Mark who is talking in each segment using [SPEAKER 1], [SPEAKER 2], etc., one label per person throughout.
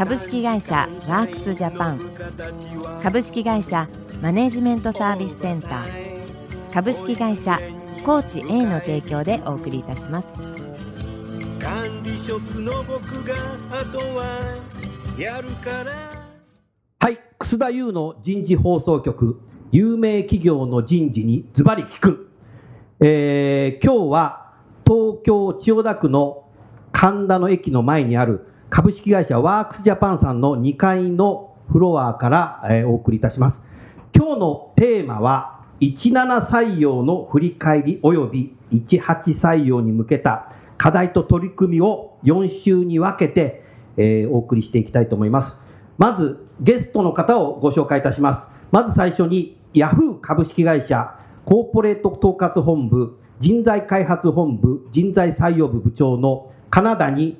[SPEAKER 1] 株式会社ワークスジャパン。株式会社マネジメントサービスセンター。株式会社コーチ A の提供でお送りいたします。管理職の僕があとは
[SPEAKER 2] やるから。はい。楠田優の人事放送局。有名企業の人事にズバリ聞く、えー、今日は東京千代田区の神田の駅の前にある株式会社ワークスジャパンさんの2階のフロアから、お送りいたします。今日のテーマは17採用の振り返り及び18採用に向けた課題と取り組みを4週に分けて、え、お送りしていきたいと思います。まずゲストの方をご紹介いたします。まず最初にヤフー株式会社コーポレート統括本部人材開発本部人材採用部部長の金谷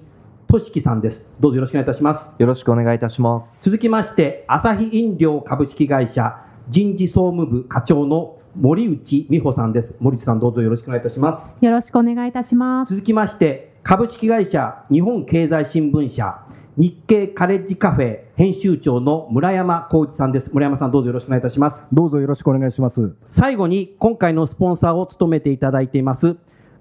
[SPEAKER 2] 俊樹さんです。どうぞよろしくお願いいたします。
[SPEAKER 3] よろしくお願いいたします。
[SPEAKER 2] 続きまして、朝日飲料株式会社人事総務部課長の森内美穂さんです。森内さんどうぞよろしくお願いいたします。
[SPEAKER 4] よろしくお願いいたします。
[SPEAKER 2] 続きまして、株式会社日本経済新聞社日経カレッジカフェ編集長の村山光一さんです。村山さんどうぞよろしくお願いいたします。
[SPEAKER 5] どうぞよろしくお願いします。
[SPEAKER 2] 最後に今回のスポンサーを務めていただいています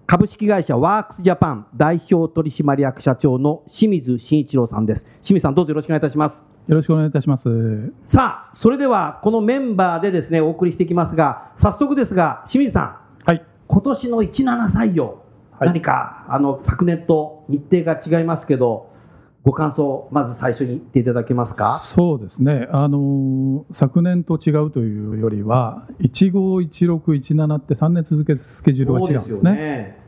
[SPEAKER 2] 株式会社ワークスジャパン代表取締役社長の清水慎一郎さんです。清水さんどうぞよろしくお願いいたします。
[SPEAKER 6] よろしくお願いいたします。
[SPEAKER 2] さあ、それではこのメンバーでですね、お送りしていきますが、早速ですが、清水さん。
[SPEAKER 6] はい。
[SPEAKER 2] 今年の17採用、はい、何か、あの、昨年と日程が違いますけど、ご感想、まず最初に言っていただけますか？
[SPEAKER 6] そうですね、あの昨年と違うというよりは、151617って3年続けてスケジュールが違うんですね。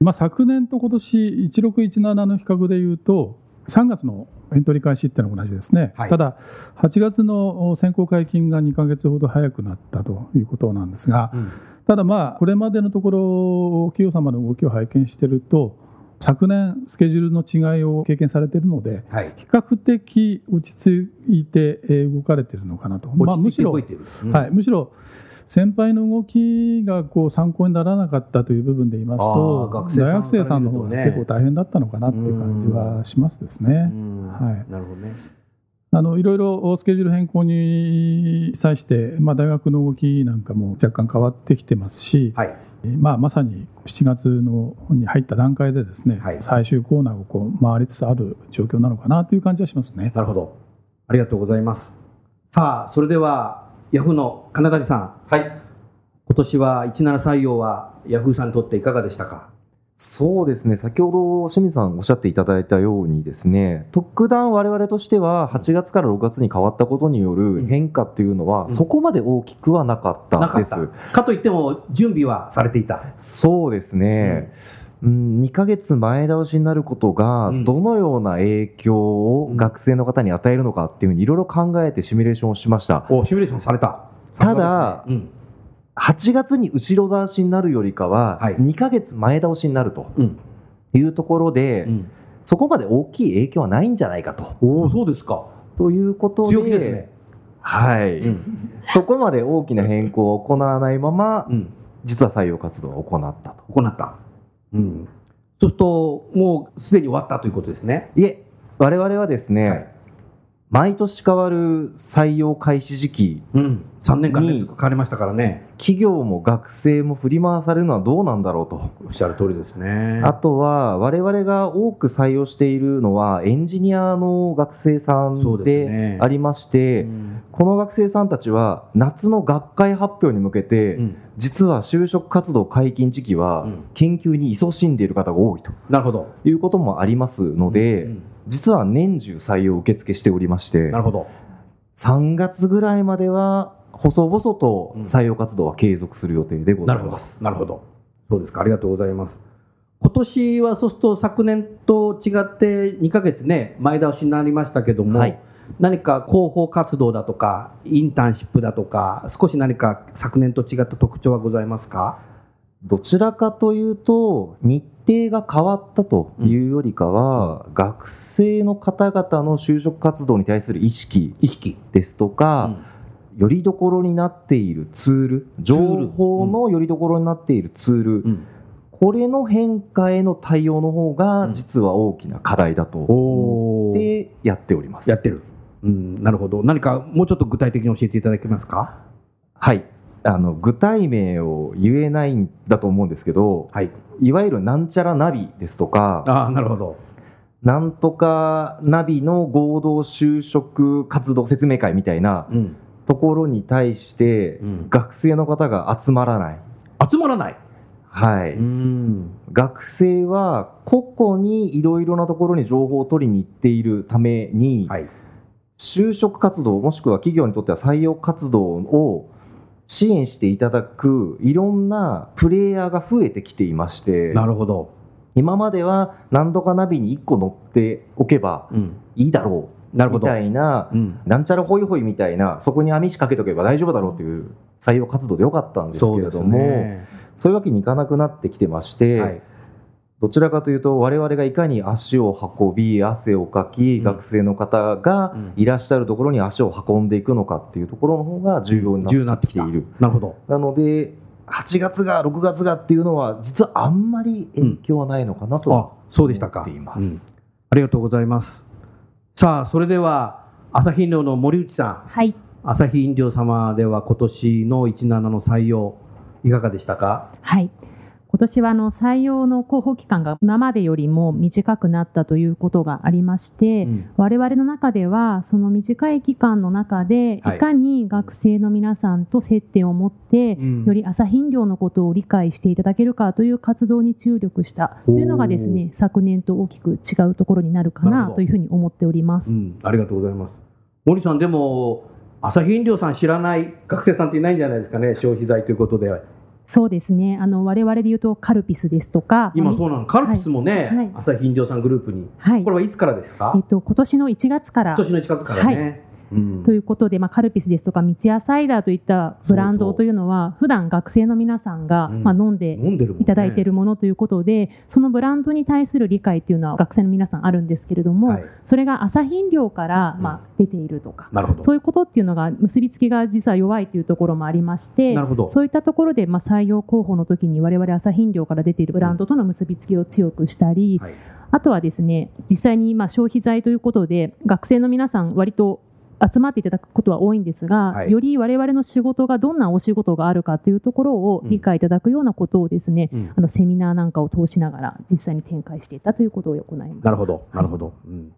[SPEAKER 6] まあ、昨年と今年1617の比較でいうと、3月のエントリー開始っていうのは同じですね、はい、ただ、8月の選考解禁が2か月ほど早くなったということなんですが、うん、ただ、まあ、これまでのところ、企業様の動きを拝見していると、昨年スケジュールの違いを経験されているので、はい、比較的落ち着いて動かれているのかなと、
[SPEAKER 2] まあ、むしろ、うん、
[SPEAKER 6] はい、むしろ先輩の動きがこう参考にならなかったという部分で言いますと、大学生さんの方が結構大変だったのかなという感じはしますですね。はい、
[SPEAKER 2] なるほどね。
[SPEAKER 6] あのいろいろスケジュール変更に際して、まあ、大学の動きなんかも若干変わってきてますし、はい、まあ、まさに7月のに入った段階でですね、はい、最終コーナーをこう回りつつある状況なのかなという感じはしますね。
[SPEAKER 2] なるほど。ありがとうございます。さあ、それでは、ヤフーの金谷さん。はい。今年は17採用はヤフーさんにとっていかがでしたか？
[SPEAKER 3] そうですね、先ほど清水さんおっしゃっていただいたようにですね、特段我々としては8月から6月に変わったことによる変化というのは、そこまで大きくはなかったです。
[SPEAKER 2] かかといっても準備はされていた。
[SPEAKER 3] そうですね。うん、2ヶ月前倒しになることが、どのような影響を学生の方に与えるのかっていうふうにいろいろ考えてシミュレーションをしました。
[SPEAKER 2] お、シミュレーションされた。
[SPEAKER 3] ただ、うん8月に後ろ倒しになるよりかは、2か月前倒しになるというところで、そこまで大きい影響はないんじゃないかと。
[SPEAKER 2] おそうですか
[SPEAKER 3] ということで、
[SPEAKER 2] 強気ですね。
[SPEAKER 3] はい、うん、そこまで大きな変更を行わないまま、うん、実は採用活動を行ったと。
[SPEAKER 2] 行った。うん。そうすると、もうすでに終わったということですね。
[SPEAKER 3] いえ、我々はですね、はい毎年変わる採用開始時期
[SPEAKER 2] うん、3年間連続変わりましたからね。
[SPEAKER 3] 企業も学生も振り回されるのはどうなんだろうと。
[SPEAKER 2] おっしゃる通りですね。
[SPEAKER 3] あとは我々が多く採用しているのはエンジニアの学生さんでありまして、ねうん、この学生さんたちは夏の学会発表に向けて、うん、実は就職活動解禁時期は研究に勤しんでいる方が多いと、
[SPEAKER 2] なるほど。
[SPEAKER 3] いうこともありますので、実は年中採用受付しておりまして、
[SPEAKER 2] なるほど。
[SPEAKER 3] 3月ぐらいまでは、細々と採用活動は継続する予定でございます。
[SPEAKER 2] なるほど。そうですか。ありがとうございます。今年はそうすると昨年と違って2ヶ月ね、前倒しになりましたけども、はい、何か広報活動だとかインターンシップだとか少し何か昨年と違った特徴はございますか？
[SPEAKER 3] どちらかというと日程が変わったというよりかは、うん、学生の方々の就職活動に対する意識意識。ですとか、うん、よりどころになっているツール情報のよりどころになっているツール、うん、これの変化への対応の方が実は大きな課題だと思ってやっております。
[SPEAKER 2] やってる。うん、なるほど。何かもうちょっと具体的に教えていただけますか？
[SPEAKER 3] はい。あの具体名を言えないんだと思うんですけど、はい、いわゆるなんちゃらナビですとか
[SPEAKER 2] あなるほど。
[SPEAKER 3] なんとかナビの合同就職活動説明会みたいなところに対して、学生の方が集まらない。
[SPEAKER 2] 集まらない。
[SPEAKER 3] はい、学生は個々にいろいろなところに情報を取りに行っているために、はい、就職活動もしくは企業にとっては採用活動を支援していただくいろんなプレイヤーが増えてきていまして
[SPEAKER 2] なるほど。
[SPEAKER 3] 今までは何度かナビに1個乗っておけばいいだろう、みたいな、うん、なんちゃらホイホイみたいなそこに網仕掛けとけば大丈夫だろうという採用活動でよかったんですけれどもそう、ね,、いうわけにいかなくなってきてまして、はいどちらかというと我々がいかに足を運び汗をかき、うん、学生の方がいらっしゃるところに足を運んでいくのかっていうところの方が重要になってきている。
[SPEAKER 2] なるほど。
[SPEAKER 3] なので8月が6月がっていうのは実はあんまり影響はないのかなと、うん、あ
[SPEAKER 2] そうでしたか、うん、ありがとうございます。さあそれでは朝日飲料の森内さん、
[SPEAKER 5] はい、
[SPEAKER 2] 朝日飲料様では今年の17の採用いかがでしたか？
[SPEAKER 5] はい今年はあの採用の候補期間が今までよりも短くなったということがありまして、うん、我々の中ではその短い期間の中でい。かに学生の皆さんと接点を持って、より朝飲料のことを理解していただけるかという活動に注力した。というのがですね昨年と大きく違うところになるかなというふうに思っております。うん、
[SPEAKER 2] ありがとうございます。森さんでも朝日飲料さん知らない学生さんっていないんじゃないですかね消費財ということで
[SPEAKER 5] そうですね。あの我々で言うとカルピスですとか、
[SPEAKER 2] 今そうなの。カルピスもね、はい、朝日飲料さんグループに、はい、これはいつからですか？
[SPEAKER 5] えっと今年の1月から。
[SPEAKER 2] 今年の1月からね。はい
[SPEAKER 5] ということで、まあ、カルピスですとか三ツ矢サイダーといったブランドというのは普段学生の皆さんが、まあ、飲んでいただいているものということで、そのブランドに対する理解というのは学生の皆さんあるんですけれども、それが朝飲料から、まあ、出ているとか、そういうことっていうのが結びつきが実は弱いというところもありましてそういったところで、まあ、採用候補の時に我々朝飲料から出ているブランドとの結びつきを強くしたり、あとはですね実際にまあ消費財ということで学生の皆さん割と集まっていただくことは多いんですが、はい、より我々の仕事がどんなお仕事があるかというところを理解いただくようなことをですね、うん、あのセミナーなんかを通しながら実際に展開していたということを行いま
[SPEAKER 2] す。なるほど、なるほど、うん、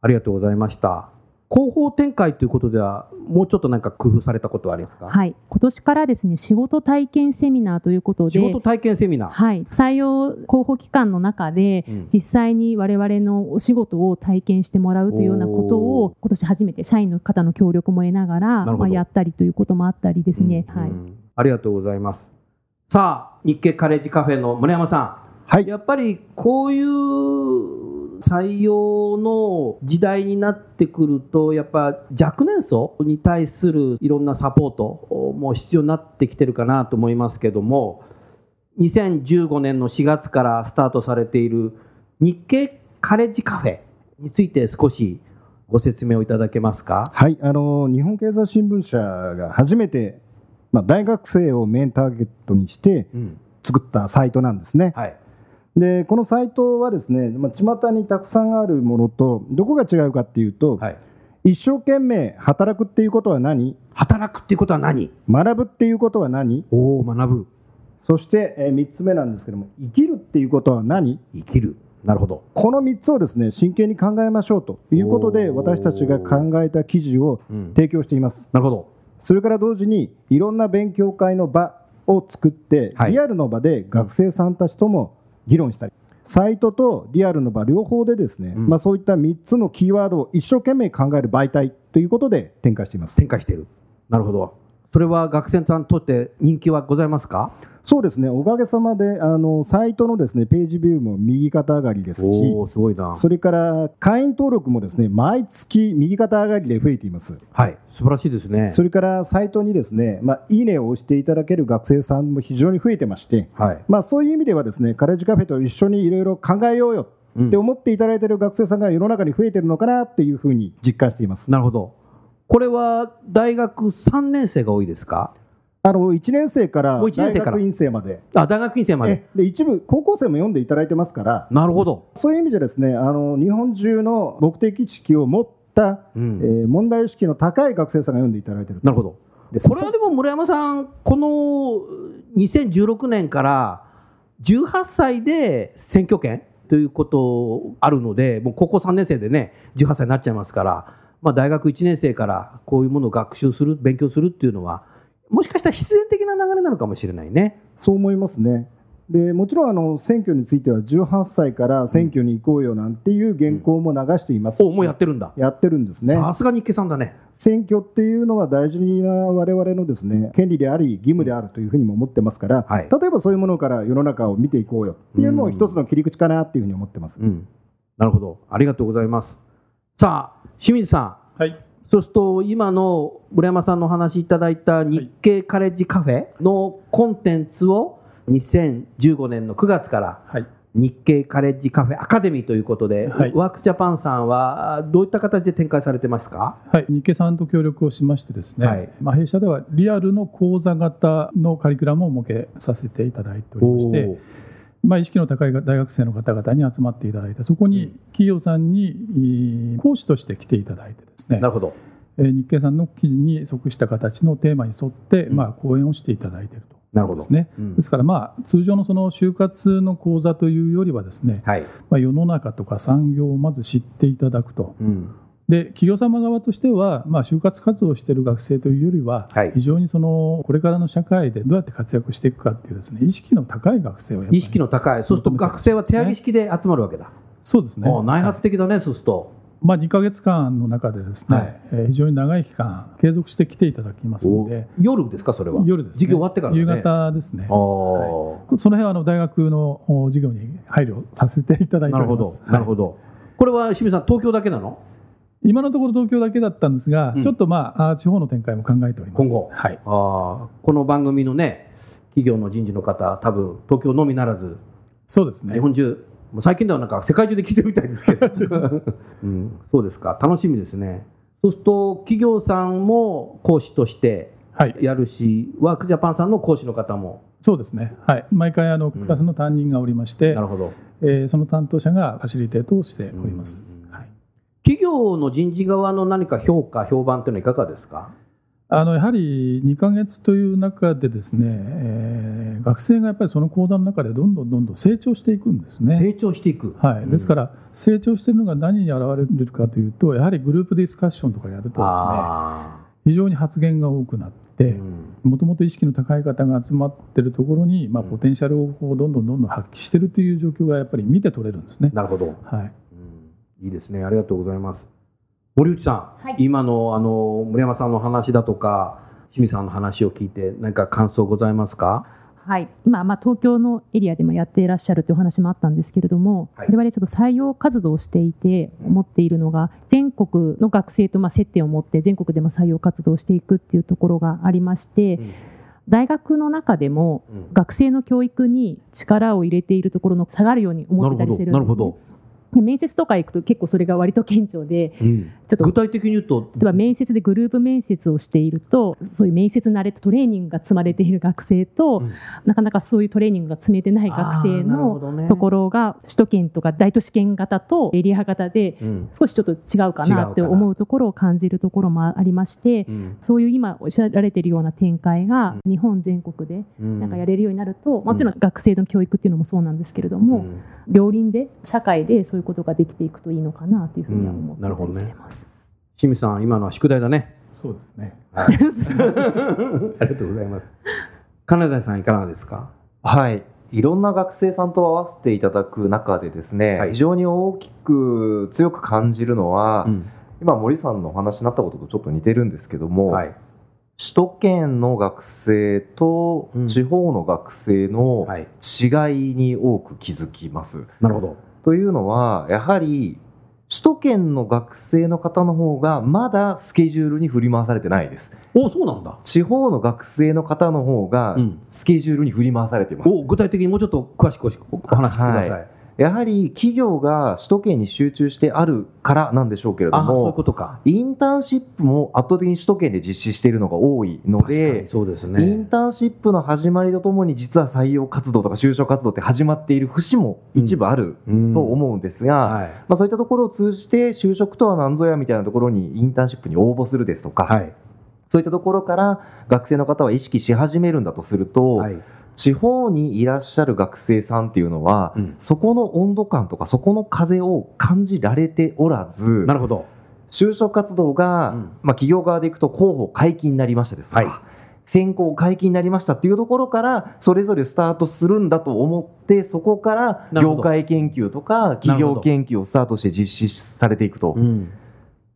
[SPEAKER 2] ありがとうございました。広報展開ということでは、もうちょっと何か工夫されたことはありますか？
[SPEAKER 5] はい、今年からですね、仕事体験セミナーということで。
[SPEAKER 2] 仕事体験セミナー。
[SPEAKER 5] はい、採用候補期間の中で、うん、実際に我々のお仕事を体験してもらうというようなことを。今年初めて社員の方の協力も得ながら、まあ、やったりということもあったりですね。うん、はい。
[SPEAKER 2] ありがとうございます。さあ、日経カレッジカフェの村山さん。はい。やっぱりこういう採用の時代になってくるとやっぱ若年層に対するいろんなサポートも必要になってきてるかなと思いますけども2015年の4月からスタートされている日経カレッジカフェについて少しご説明をいただけますか？
[SPEAKER 4] はい、あの日本経済新聞社が初めて、まあ、大学生をメインターゲットにして作ったサイトなんですね。うんはいでこのサイトはですね、まあ、巷にたくさんあるものとどこが違うかっていうと、はい、一生懸命働くっていうことは何？
[SPEAKER 2] 働くっていうことは何？
[SPEAKER 4] 学ぶっていうことは何？
[SPEAKER 2] おお学ぶ。
[SPEAKER 4] そして、えー、3つ目なんですけども生きるっていうことは何？
[SPEAKER 2] 生きる。なるほど。
[SPEAKER 4] この3つをですね真剣に考えましょうということで私たちが考えた記事を提供しています、
[SPEAKER 2] うん、なるほど。
[SPEAKER 4] それから同時にいろんな勉強会の場を作って、はい、リアルの場で学生さんたちとも議論したりサイトとリアルの場両方でですね、うん、まあ、そういった3つのキーワードを一生懸命考える媒体ということで展開しています。
[SPEAKER 2] 展開している。なるほど。それは学生さんにとって人気はございますか？
[SPEAKER 4] そうですね、おかげさまで、あのサイトのですねページビューも右肩上がりですし、
[SPEAKER 2] すごいな
[SPEAKER 4] それから会員登録もですね毎月右肩上がりで増えています。
[SPEAKER 2] はい、素晴らしいですね。
[SPEAKER 4] それからサイトにですね、まあ、いいねを押していただける学生さんも非常に増えてまして、はい、まあ、そういう意味ではですね、カレッジカフェと一緒にいろいろ考えようよって思っていただいている学生さんが世の中に増えてるのかなっていうふうに実感しています。
[SPEAKER 2] なるほど。これは大学3年生が多いですか？
[SPEAKER 4] あの1年生から大学院生まで、
[SPEAKER 2] あ大学院生まで。
[SPEAKER 4] で一部、高校生も読んでいただいてますから、
[SPEAKER 2] なるほど。
[SPEAKER 4] そういう意味で、ですねあの日本中の目的意識を持った、うん、えー、問題意識の高い学生さんが読んでいただいている
[SPEAKER 2] なるほど。これはでも村山さん、この2016年から18歳で選挙権ということあるので、もう高校3年生でね、18歳になっちゃいますから、まあ、大学1年生からこういうものを学習する、勉強するっていうのは、もしかしたら必然的な流れなのかもしれないね。
[SPEAKER 4] そう思いますね。でもちろんあの選挙については18歳から選挙に行こうよなんていう原稿も流しています。し、
[SPEAKER 2] うん、もうやってるんだ。
[SPEAKER 4] やってるんですね。
[SPEAKER 2] さすが日経さんだね。
[SPEAKER 4] 選挙っていうのは大事な我々のですね権利であり義務であるというふうにも思ってますから、はい、例えばそういうものから世の中を見ていこうよ。っていうのも一つの切り口かなっていうふうに思ってます、うん、
[SPEAKER 2] なるほど。ありがとうございます。さあ清水さ
[SPEAKER 6] ん。はい
[SPEAKER 2] そうすると今の村山さんのお話いただいた日経カレッジカフェのコンテンツを2015年の9月から日経カレッジカフェアカデミーということで、はい、ワークスジャパンさんはどういった形で展開されてますか、
[SPEAKER 6] はい、日経さんと協力をしましてですね、はい、まあ、弊社ではリアルの講座型のカリキュラムを設けさせていただいておりまして。まあ、意識の高い大学生の方々に集まっていただいてそこに企業さんに講師として来ていただいてですね。
[SPEAKER 2] なるほど。
[SPEAKER 6] 日経さんの記事に即した形のテーマに沿って、まあ、講演をしていただいていると。
[SPEAKER 2] なるほど。
[SPEAKER 6] ですね、うん、ですから、まあ、通常のその就活の講座というよりはですね、はい、まあ、世の中とか産業をまず知っていただくと、うん、で企業様側としては、まあ、就活活動をしている学生というよりは、はい、非常にそのこれからの社会でどうやって活躍していくかっていうですね意識の高い学生を
[SPEAKER 2] 意識の高い。そうすると学生は手上げ式で集まるわけだ、
[SPEAKER 6] そうですね。
[SPEAKER 2] 内発的だね、はい、そうすると。
[SPEAKER 6] まあ、2か月間の中でですね、はい、えー、非常に長い期間継続して来ていただきますので。
[SPEAKER 2] 夜ですかそれは？
[SPEAKER 6] 夜です、ね、
[SPEAKER 2] 授業終わってから、ね、
[SPEAKER 6] 夕方ですね、はい、その辺はあの大学の授業に配慮させていただいております。
[SPEAKER 2] なるほど、はい、これは清水さん東京だけなの？
[SPEAKER 6] 今のところ東京だけだったんですが、うん、ちょっとまあ地方の展開も考えております。
[SPEAKER 2] 今後、はい、あこの番組のね企業の人事の方多分東京のみならず
[SPEAKER 6] そうですね。
[SPEAKER 2] 日本中最近ではなんか世界中で聞いてるみたいですけど、うん、そうですか。楽しみですね。そうすると企業さんも講師としてやるし、はい、ワークジャパンさんの講師の方も。
[SPEAKER 6] そうですね、はい、毎回あのクラスの担任がおりまして、うん、
[SPEAKER 2] なるほど。
[SPEAKER 6] えー、その担当者がファシリテートをしております、
[SPEAKER 2] うん。はい、企業の人事側の何か評価評判というのはいかがですか？
[SPEAKER 6] あのやはり2か月という中でですね、えー、学生がやっぱりその講座の中でどんどんどんどん成長していくんですね。
[SPEAKER 2] 成長していく、
[SPEAKER 6] はい、ですから、成長しているのが何に表れるかというとやはりグループディスカッションとかやるとですね非常に発言が多くなって。もともと意識の高い方が集まっているところに、まあ、ポテンシャルをこうどんどんどんどん発揮しているという状況がやっぱり見て取れるんですね。
[SPEAKER 2] なるほど、
[SPEAKER 6] はい、
[SPEAKER 2] うん、いいですね。ありがとうございます。森内さん、はい、今のあの森山さんの話だとか清水さんの話を聞いて何か感想ございますか？
[SPEAKER 5] はい、今、まあ、東京のエリアでもやっていらっしゃるというお話もあったんですけれども、はい、我々ちょっと採用活動をしていて思っているのが全国の学生とまあ接点を持って全国でも採用活動をしていくっていうところがありまして、うん、大学の中でも学生の教育に力を入れているところの下がるように思ってたりしてるんです、ね、面接とか行くと結構それが割と顕著で、
[SPEAKER 2] うん、ちょっと。具体的に言うと。
[SPEAKER 5] 例えば面接でグループ面接をしているとそういう面接慣れとトレーニングが積まれている学生と、うん、なかなかそういうトレーニングが積めてない学生のところが、首都圏とか大都市圏型とエリア型で少しちょっと違うかなって思うところを感じるところもありまして、うん、そういう今おっしゃられているような展開が日本全国でなんかやれるようになると、もちろん学生の教育っていうのもそうなんですけれども、両輪で社会でそういうことができていくといいのかなというふうには思ってます。
[SPEAKER 2] 清水さん、今のは宿題だね。
[SPEAKER 6] そうですね。
[SPEAKER 2] はい、ありがとうございます。金田さんいかがですか？
[SPEAKER 3] はい。いろんな学生さんと合わせていただく中でですね、はい、非常に大きく強く感じるのは、うん、今森さんのお話になったこととちょっと似てるんですけども、はい、首都圏の学生と地方の学生の違いに多く気づきます。うんはい、
[SPEAKER 2] なるほど
[SPEAKER 3] というのはやはり首都圏の学生の方の方がまだスケジュールに振り回されてないです。
[SPEAKER 2] おそうなんだ。
[SPEAKER 3] 地方の学生の方の方がスケジュールに振り回されています。
[SPEAKER 2] うん、お具体的にもうちょっと詳しくお話してください。はい
[SPEAKER 3] やはり企業が首都圏に集中してあるからなんでしょうけれども、
[SPEAKER 2] そういうことか。
[SPEAKER 3] インターンシップも圧倒的に首都圏で実施しているのが多いので、
[SPEAKER 2] そうですね、
[SPEAKER 3] インターンシップの始まりとともに、実は採用活動とか就職活動って始まっている節も一部あると思うんですが、まあ、そういったところを通じて、就職とは何ぞやみたいなところにインターンシップに応募するですとか、はい、そういったところから学生の方は意識し始めるんだとすると、はい地方にいらっしゃる学生さんっていうのは、うん、そこの温度感とかそこの風を感じられておらず
[SPEAKER 2] なるほど。
[SPEAKER 3] 就職活動が、うん、まあ、企業側でいくと候補解禁になりましたですとか、はい、選考解禁になりましたっていうところからそれぞれスタートするんだと思ってそこから業界研究とか企業研究をスタートして実施されていくと、うん、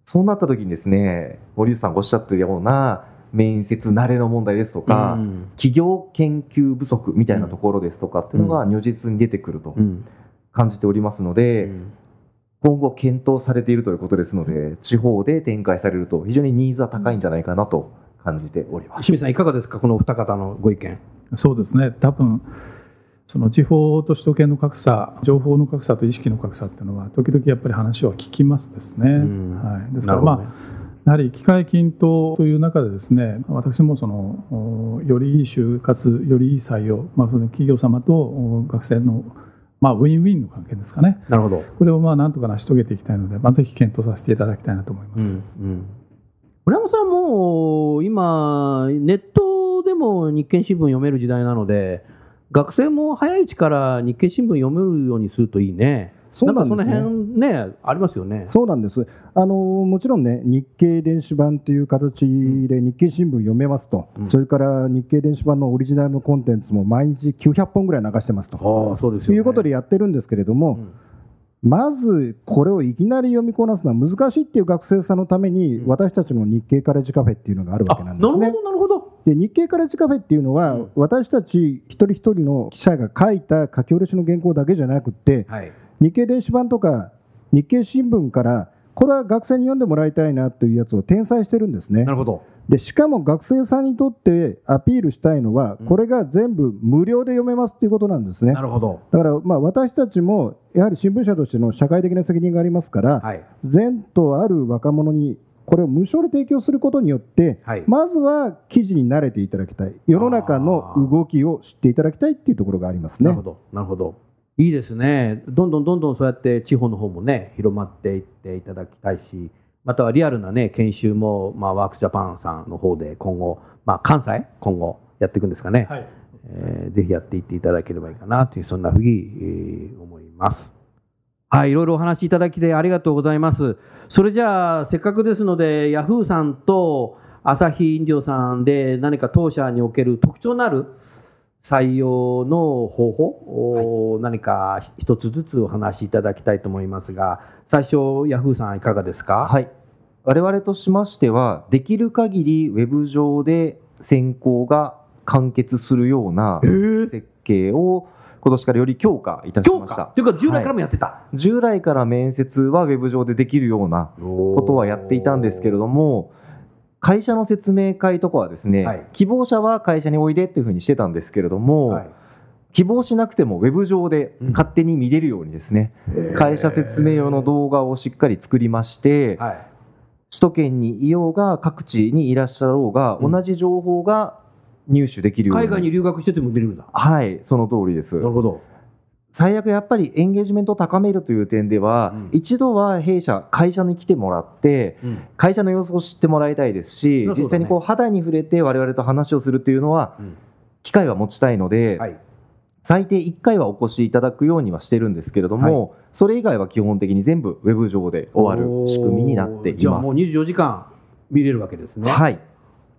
[SPEAKER 3] そうなった時にですね森内さんがおっしゃったような面接慣れの問題ですとか、うん、企業研究不足みたいなところですとかっていうのが如実に出てくると感じておりますので、うん、今後検討されているということですので地方で展開されると非常にニーズは高いんじゃないかなと感じております。
[SPEAKER 2] 清水さんいかがですかこの二方のご意見？
[SPEAKER 6] そうですね。多分その地方と首都圏の格差情報の格差と意識の格差っていうのは時々やっぱり話は聞きますですね。はい、ですからまあやはり機械均等という中でですね私もそのよりいい就活よりいい採用、まあ、その企業様と学生のまあ、ウィンウィンの関係ですかね。
[SPEAKER 2] なるほど。
[SPEAKER 6] これをまあなんとか成し遂げていきたいので、まあ、ぜひ検討させていただきたいなと思います。うんうん、
[SPEAKER 2] 村山さんも今ネットでも日経新聞読める時代なので、学生も早いうちから日経新聞読めるようにするといいね。そうなんですね。その辺ね、ありますよね。
[SPEAKER 4] そうなんです。あのもちろんね、日経電子版という形で日経新聞読めますと、うん、それから日経電子版のオリジナルのコンテンツも毎日900本ぐらい流してますと。
[SPEAKER 2] あそうですよ、
[SPEAKER 4] ね、いうことでやってるんですけれども、うんまずこれをいきなり読みこなすのは難しいっていう学生さんのために、私たちの日経カレッジカフェっていうのがあるわけなんですね。
[SPEAKER 2] なるほど、なるほど。
[SPEAKER 4] で日経カレッジカフェっていうのは、私たち一人一人の記者が書いた書き下ろしの原稿だけじゃなくて、はい、日経電子版とか日経新聞からこれは学生に読んでもらいたいなというやつを転載してるんですね。
[SPEAKER 2] なるほど。
[SPEAKER 4] でしかも学生さんにとってアピールしたいのは、これが全部無料で読めますということなんですね。
[SPEAKER 2] なるほど。
[SPEAKER 4] だからまあ私たちもやはり新聞社としての社会的な責任がありますから、はい、前途ある若者にこれを無償で提供することによって、はい、まずは記事に慣れていただきたい。世の中の動きを知っていただきたいっていうところがありますね。
[SPEAKER 2] なるほど。なるほどいいですね、どんどんどんどんそうやって地方の方もね、広まっていっていただきたいし、またはリアルなね、研修も、まあ、ワークスジャパンさんの方で今後、まあ、関西、今後やっていくんですかね、はい、えー、ぜひやっていっていただければいいかなという、そんなふうに、えー、思います。はい、いろいろお話しいただきでありがとうございます。それじゃあ、せっかくですので、ヤフーさんと朝日飲料さんで何か当社における特徴のある採用の方法を何か一つずつお話しいただきたいと思いますが最初ヤフーさんいかがですか？
[SPEAKER 3] はい。我々としましてはできる限りウェブ上で選考が完結するような設計を今年からより強化いたしました。
[SPEAKER 2] というか従来からもやってた、は
[SPEAKER 3] い、従来から面接はウェブ上でできるようなことはやっていたんですけれども会社の説明会とかはですね、はい、希望者は会社においでっていうふうにしてたんですけれども、はい、希望しなくてもウェブ上で勝手に見れるようにですね、うん、会社説明用の動画をしっかり作りまして、はい、首都圏にいようが各地にいらっしゃろうが、うん、同じ情報が入手できるよう
[SPEAKER 2] に。海外に留学してても見れるんだ。
[SPEAKER 3] はいその通りです。
[SPEAKER 2] なるほど
[SPEAKER 3] 最悪やっぱりエンゲージメントを高めるという点では、うん、一度は弊社会社に来てもらって、うん、会社の様子を知ってもらいたいですし、ね、実際にこう肌に触れて我々と話をするというのは、うん、機会は持ちたいので、はい、最低1回はお越しいただくようにはしてるんですけれども、はい、それ以外は基本的に全部ウェブ上で終わる仕組みになっています。じゃあ
[SPEAKER 2] もう24時間見れるわけですね。
[SPEAKER 3] はい。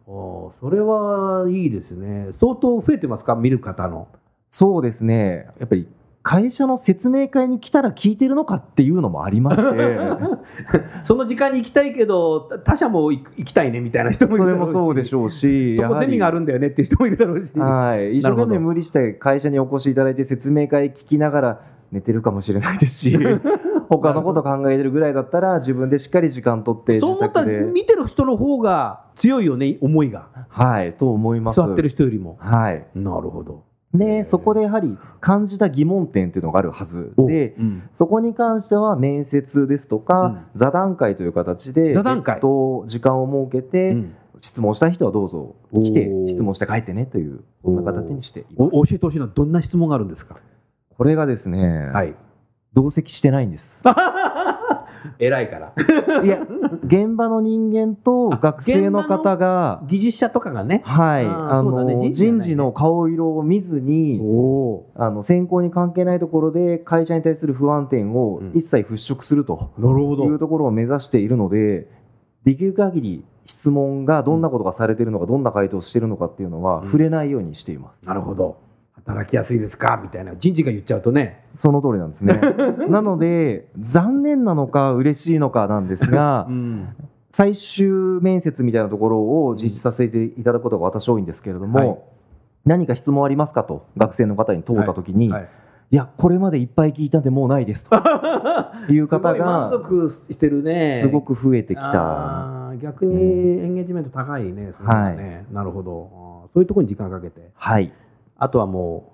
[SPEAKER 2] それはいいですね。相当増えてますか？見る方の。
[SPEAKER 3] そうですね。やっぱり会社の説明会に来たら聞いてるのかっていうのもありまして。
[SPEAKER 2] その時間に行きたいけど他社も行きたいねみたいな人もいる
[SPEAKER 3] それもそうでしょうし
[SPEAKER 2] そこゼミがあるんだよねっていう人もいるだろうし、
[SPEAKER 3] はい、一生懸命無理して会社にお越しいただいて説明会聞きながら寝てるかもしれないですし 他のこと考えてるぐらいだったら自分でしっかり時間取って
[SPEAKER 2] そう思ったら見てる人の方が強いよね思いが。
[SPEAKER 3] はいと思います。
[SPEAKER 2] 座ってる人よりも。
[SPEAKER 3] はい。
[SPEAKER 2] なるほど
[SPEAKER 3] でそこでやはり感じた疑問点っていうのがあるはず。で、うん、そこに関しては面接ですとか、うん、座談会という形で
[SPEAKER 2] 座談会。
[SPEAKER 3] と時間を設けて、うん、質問したい人はどうぞ来て質問して帰ってねというそんな形にしています。
[SPEAKER 2] 教えてほしいのはどんな質問があるんですか？
[SPEAKER 3] これがですね、
[SPEAKER 2] はい、
[SPEAKER 3] 同席してないんです
[SPEAKER 2] 偉いから。
[SPEAKER 3] いや現場の人間と学生の方が
[SPEAKER 2] 技術者とかがね。
[SPEAKER 3] はいあの、ね、人事の顔色を見ずにあの選考に関係ないところで会社に対する不安点を一切払拭するというところを目指しているのでできる限り質問がどんなことがされているのか、どんな回答をしているのかっていうのは触れないようにしています。
[SPEAKER 2] なるほど働きやすいですか？みたいな。人事が言っちゃうとね。
[SPEAKER 3] その通りなんですね。なので残念なのか嬉しいのかなんですが、うん、最終面接みたいなところを実施させていただくことが私多いんですけれども、はい、何か質問ありますかと学生の方に問うた時に、はい。はいいや、これまでいっぱい聞いたんでもうないですと。いう方が
[SPEAKER 2] 満足してるね。
[SPEAKER 3] すごく増えてきた。
[SPEAKER 2] 逆にエンゲージメント高いね、ね。はい、なるほど。そういうところに時間かけて。
[SPEAKER 3] はい
[SPEAKER 2] あとはも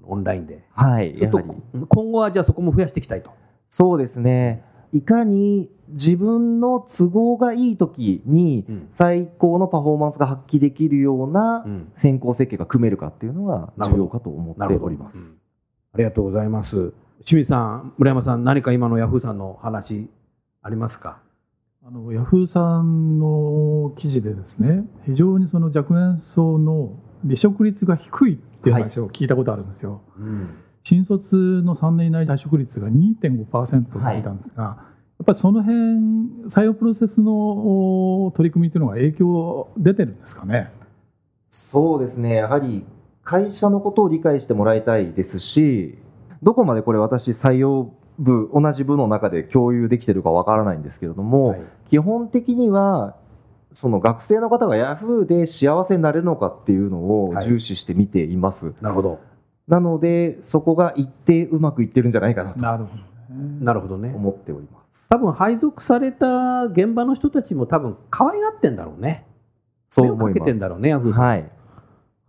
[SPEAKER 2] うオンラインで、
[SPEAKER 3] はい、やはり。
[SPEAKER 2] 今後はじゃあそこも増やしていきたいと。
[SPEAKER 3] そうですね。いかに自分の都合がいい時に最高のパフォーマンスが発揮できるような選考設計が組めるかっていうのが重要かと思っております。
[SPEAKER 2] うん、ありがとうございます。清水さん、村山さん、何か今のヤフーさんの話ありますか？
[SPEAKER 6] あのヤフーさんの記事でですね非常にその若年層の離職率が低いっていう話を聞いたことあるんですよ。はいうん、新卒の3年以内退職率が2.5%って聞いたんですが、はい、やっぱりその辺採用プロセスの取り組みというのが影響出てるんですかね？
[SPEAKER 3] そうですねやはり会社のことを理解してもらいたいですしどこまでこれ私採用部同じ部の中で共有できてるかわからないんですけれども、はい、基本的にはその学生の方がヤフーで幸せになれるのかっていうのを重視して見ています。はい、
[SPEAKER 2] なるほど。
[SPEAKER 3] なのでそこが一定うまくいってるんじゃないかなと。
[SPEAKER 2] なるほど。なるほどね。
[SPEAKER 3] 思っております。
[SPEAKER 2] 多分配属された現場の人たちも多分可愛がってんだろうね。
[SPEAKER 3] そう思います。
[SPEAKER 2] かけてんだろうね、ヤフーさん。はい。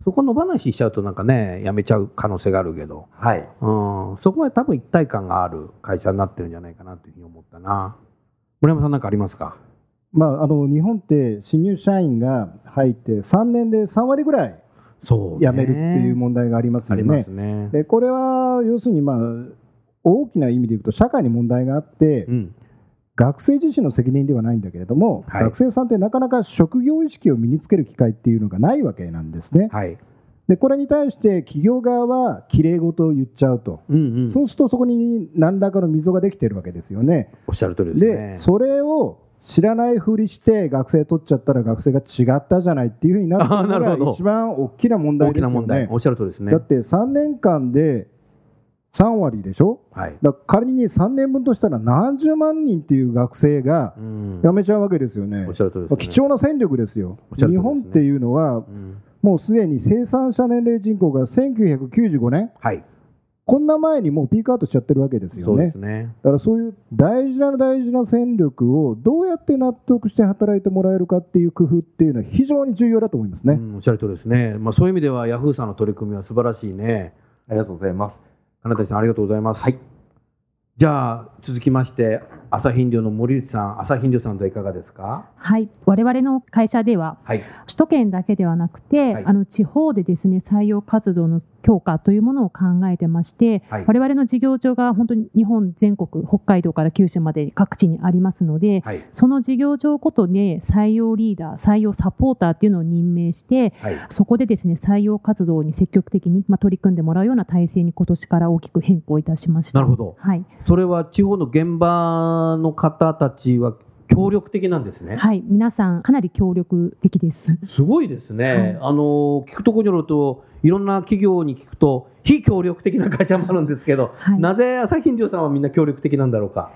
[SPEAKER 2] そこの話しちゃうとなんかね、やめちゃう可能性があるけど。
[SPEAKER 3] はい。
[SPEAKER 2] うん。そこは多分一体感がある会社になってるんじゃないかなというふうに思ったな。村山さん何かありますか？
[SPEAKER 4] まあ、あの日本って新入社員が入って3年で3割ぐらい辞めるっていう問題がありますよね。ね。でこれは要するに、まあ、大きな意味でいくと社会に問題があって、うん、学生自身の責任ではないんだけれども、はい、学生さんってなかなか職業意識を身につける機会っていうのがないわけなんですね。
[SPEAKER 2] はい。
[SPEAKER 4] でこれに対して企業側はきれい事を言っちゃうと、うんうん、そうするとそこに何らかの溝ができてるわけですよね。
[SPEAKER 2] おっしゃる通りですね。で
[SPEAKER 4] それを知らないふりして学生取っちゃったら学生が違ったじゃないっていうふうになるのが一番大きな問題ですよね。
[SPEAKER 2] おっしゃる通りですね。
[SPEAKER 4] だって3年間で3割でしょ、はい、だ仮に3年分としたら何十万人っていう学生が辞めちゃうわけですよね。
[SPEAKER 2] ね。
[SPEAKER 4] 貴重な戦力ですよ。すね、日本っていうのは、うん、もうすでに生産者年齢人口が1995年、
[SPEAKER 2] はい、
[SPEAKER 4] こんな前にもうピークアウトしちゃってるわけですよね。ねだからそういう大事な大事な戦力をどうやって納得して働いてもらえるかっていう工夫っていうのは非常に重要だと思いますね。う
[SPEAKER 2] ん、おっしゃる通りですね。まあそういう意味ではヤフーさんの取り組みは素晴らしいね。
[SPEAKER 3] ありがとうございます。
[SPEAKER 2] 金谷さんありがとうございます。
[SPEAKER 3] はい。
[SPEAKER 2] じゃあ続きまして朝日飲料の森内さん朝日飲料さんといかがですか？
[SPEAKER 5] はい我々の会社では、はい、首都圏だけではなくて、はい、あの地方でですね採用活動の強化というものを考えてまして、はい、我々の事業所が本当に日本全国北海道から九州まで各地にありますので、はい、その事業所ごとで採用リーダー採用サポーターっていうのを任命して、はい、そこでですね採用活動に積極的に、まあ、取り組んでもらうような体制に今年から大きく変更いたしました。
[SPEAKER 2] なるほど、
[SPEAKER 5] はい、
[SPEAKER 2] それは地方の現場の方たちは協力的なんですね。
[SPEAKER 5] はい、皆さんかなり協力的です。
[SPEAKER 2] すごいですね。はい、あの聞くところによると、いろんな企業に聞くと非協力的な会社もあるんですけど、はい、なぜ朝日飲料さんはみんな協力的なんだろうか？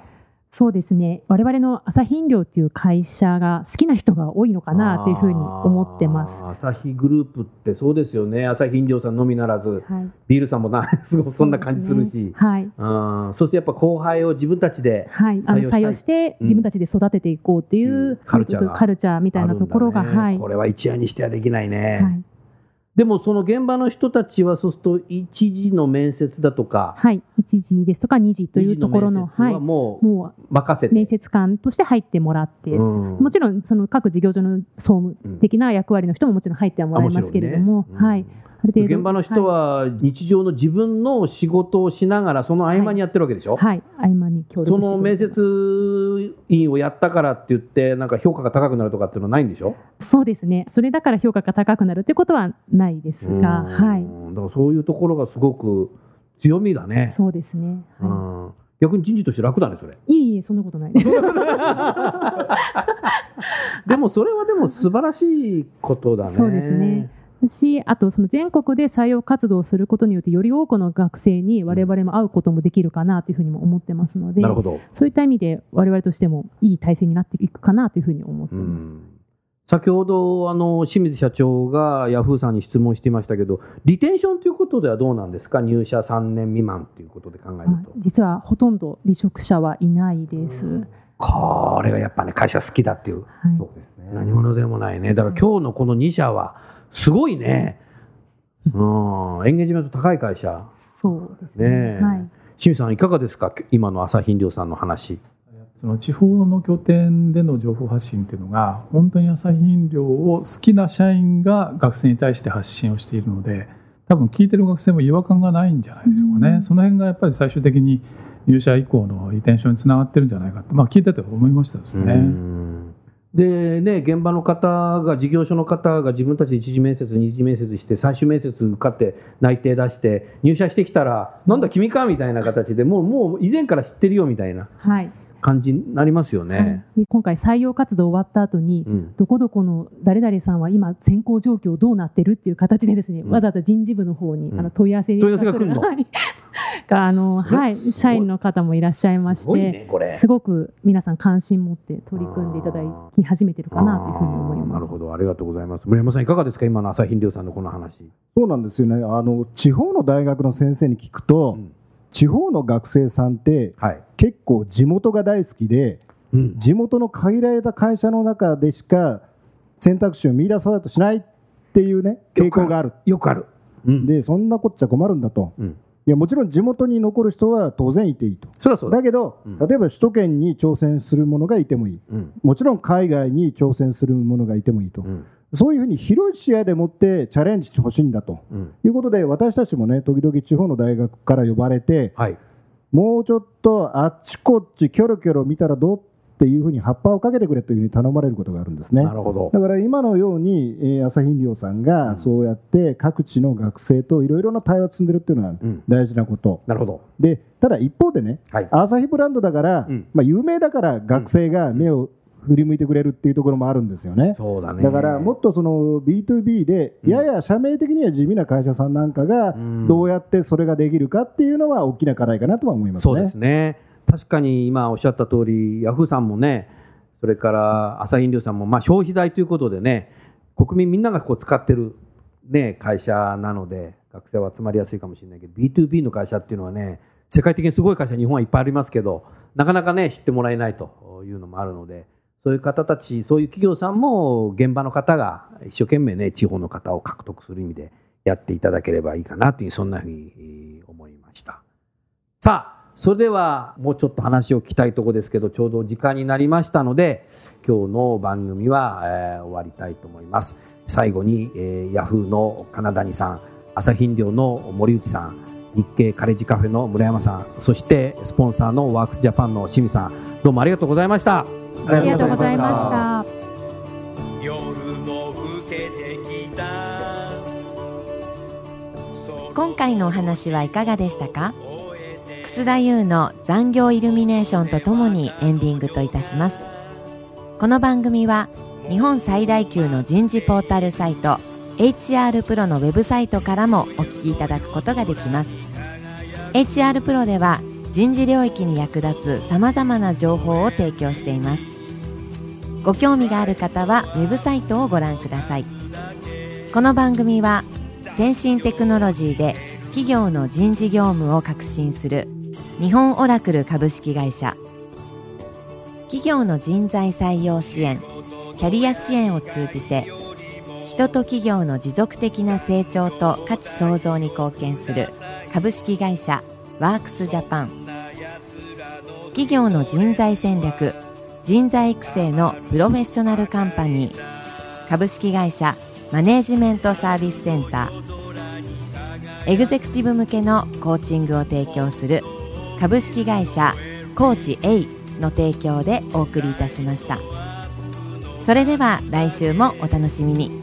[SPEAKER 5] そうですね。我々の朝日飲料っていう会社が好きな人が多いのかなというふうに思ってます。
[SPEAKER 2] 朝日グループってそうですよね。朝日飲料さんのみならず、はい、ビールさんもな すごそんな感じするし、ね、はい、あそしてやっぱ後輩を自分たちで
[SPEAKER 5] 採用,、はい、採用して自分たちで育てていこうっていう、うん、カルチャーカルチャーみたいなところが、
[SPEAKER 2] はい、これは一夜にしてはできないね。はいでもその現場の人たちはそうすると一時の面接だとか、
[SPEAKER 5] はい、一時ですとか二時というところの
[SPEAKER 2] はもう,、もう任せて。
[SPEAKER 5] 面接官として入ってもらって、うん、もちろんその各事業所の総務的な役割の人ももちろん入ってはもらいますけれども、もねうん、はい、
[SPEAKER 2] 現場の人は日常の自分の仕事をしながらその合間にやってるわけでしょ、
[SPEAKER 5] はい、はい、合間に
[SPEAKER 2] 協力その面接員をやったからって言ってなんか評価が高くなるとかっていうのはないんでしょ？
[SPEAKER 5] そうですね。それだから評価が高くなるってことはないですが、はい、
[SPEAKER 2] だからそういうところがすごく強みだね。
[SPEAKER 5] そうですね、はい、
[SPEAKER 2] 逆に人事として楽だねそれ。
[SPEAKER 5] いいいえそんなことない で
[SPEAKER 2] もそれはでも素晴らしいことだね。
[SPEAKER 5] そうですねしあとその全国で採用活動をすることによってより多くの学生に我々も会うこともできるかなというふうにも思ってますので、なるほど。そういった意味で我々としてもいい体制になっていくかなというふうに思ってます。
[SPEAKER 2] 先ほどあの清水社長がヤフーさんに質問していましたけどリテンションということではどうなんですか？入社3年未満ということで考えると。
[SPEAKER 5] 実はほとんど離職者はいないです、
[SPEAKER 2] これがやっぱね会社好きだっていう、はい、そうですね。何者でもないね。だから今日のこの2社はすごいね。うん、エンゲージメント高い会社。
[SPEAKER 5] そうですね。ね
[SPEAKER 2] はい。清水さんいかがですか？今の朝日飲料さんの話。
[SPEAKER 6] その地方の拠点での情報発信っていうのが本当に朝日飲料を好きな社員が学生に対して発信をしているので多分聞いてる学生も違和感がないんじゃないでしょうかね、うん、その辺がやっぱり最終的に入社以降のリテンションにつながってるんじゃないかと、まあ、聞いてて思いましたですね。うん
[SPEAKER 2] でね、現場の方が、事業所の方が自分たちで一次面接、二次面接して、最終面接受かって内定出して、入社してきたら、なんだ、君かみたいな形でもう、もう以前から知ってるよみたいな。はい。感じになりますよね、
[SPEAKER 5] はい、今回採用活動終わった後に、うん、どこどこの誰々さんは今選考状況どうなってるっていう形でですね、うん、わざわざ人事部の方に、あの問い合わせ
[SPEAKER 2] 問い合わせが来るの、
[SPEAKER 5] があのはい社員の方もいらっしゃいまして、ね、すごく皆さん関心持って取り組んでいただき始めてるかなというふうに思います。
[SPEAKER 2] なるほどありがとうございます。村山さんいかがですか？今の朝日飲料さんのこの話。
[SPEAKER 4] そうなんですよね。あの地方の大学の先生に聞くと、うん、地方の学生さんって、はい、結構地元が大好きで、うん、地元の限られた会社の中でしか選択肢を見出そうとしないっていうね傾向がある。
[SPEAKER 2] よくある。
[SPEAKER 4] うん、でそんなこっちゃ困るんだと。うんいやもちろん地元に残る人は当然いていいと、
[SPEAKER 2] そ
[SPEAKER 4] だ。けど、うん、例えば首都圏に挑戦する者がいてもいい、うん、もちろん海外に挑戦する者がいてもいいと、うん、そういうふうに広い視野でもってチャレンジしてほしいんだと、いうことで、私たちもね、時々地方の大学から呼ばれて、はい、もうちょっとあっちこっちキョロキョロ見たらどうっていうふうに葉っぱをかけてくれというふうに頼まれることがあるんですね。なるほど。だから今のように、えー、朝日飲料さんがそうやって各地の学生といろいろな対話を積んでるっていうのは大事なこと。
[SPEAKER 2] うん、なるほど。
[SPEAKER 4] でただ一方でね、はい、朝日ブランドだから、うん、まあ、有名だから学生が目を振り向いてくれるっていうところもあるんですよね。そうだね。だからもっとその B2B で、やや社名的には地味な会社さんなんかがどうやってそれができるかっていうのは大きな課題かなとは思いますね。
[SPEAKER 2] そうですね確かに今おっしゃった通り、ヤフーさんもね、それから朝日飲料さんも、まあ、消費財ということでね、国民みんながこう使ってる、ね、会社なので、学生は集まりやすいかもしれないけど、B2B の会社っていうのはね、世界的にすごい会社、日本はいっぱいありますけど、なかなかね、知ってもらえないというのもあるので、そういう方たち、そういう企業さんも現場の方が一生懸命ね、地方の方を獲得する意味でやっていただければいいかなという、そんなふうに思いました。さあ、それではもうちょっと話を聞きたいところですけどちょうど時間になりましたので今日の番組は、えー、終わりたいと思います。最後に、えー、ヤフーの金谷さん朝日飲料の森内さん日経カレッジカフェの村山さんそしてスポンサーのワークスジャパンの清水さんどうもありがとうございました。
[SPEAKER 5] ありがとうございました。
[SPEAKER 1] 今回のお話はいかがでしたか？楠田優の残業イルミネーションとともにエンディングといたします。この番組は日本最大級の人事ポータルサイト HR プロのウェブサイトからもお聞きいただくことができます。HR プロでは人事領域に役立つさまざまな情報を提供しています。ご興味がある方はウェブサイトをご覧ください。この番組は先進テクノロジーで企業の人事業務を革新する日本オラクル株式会社。企業の人材採用支援キャリア支援を通じて人と企業の持続的な成長と価値創造に貢献する株式会社ワークスジャパン。企業の人材戦略人材育成のプロフェッショナルカンパニー。株式会社マネージメントサービスセンター。エグゼクティブ向けのコーチングを提供する株式会社コーチ A の提供でお送りいたしました。それでは来週もお楽しみに。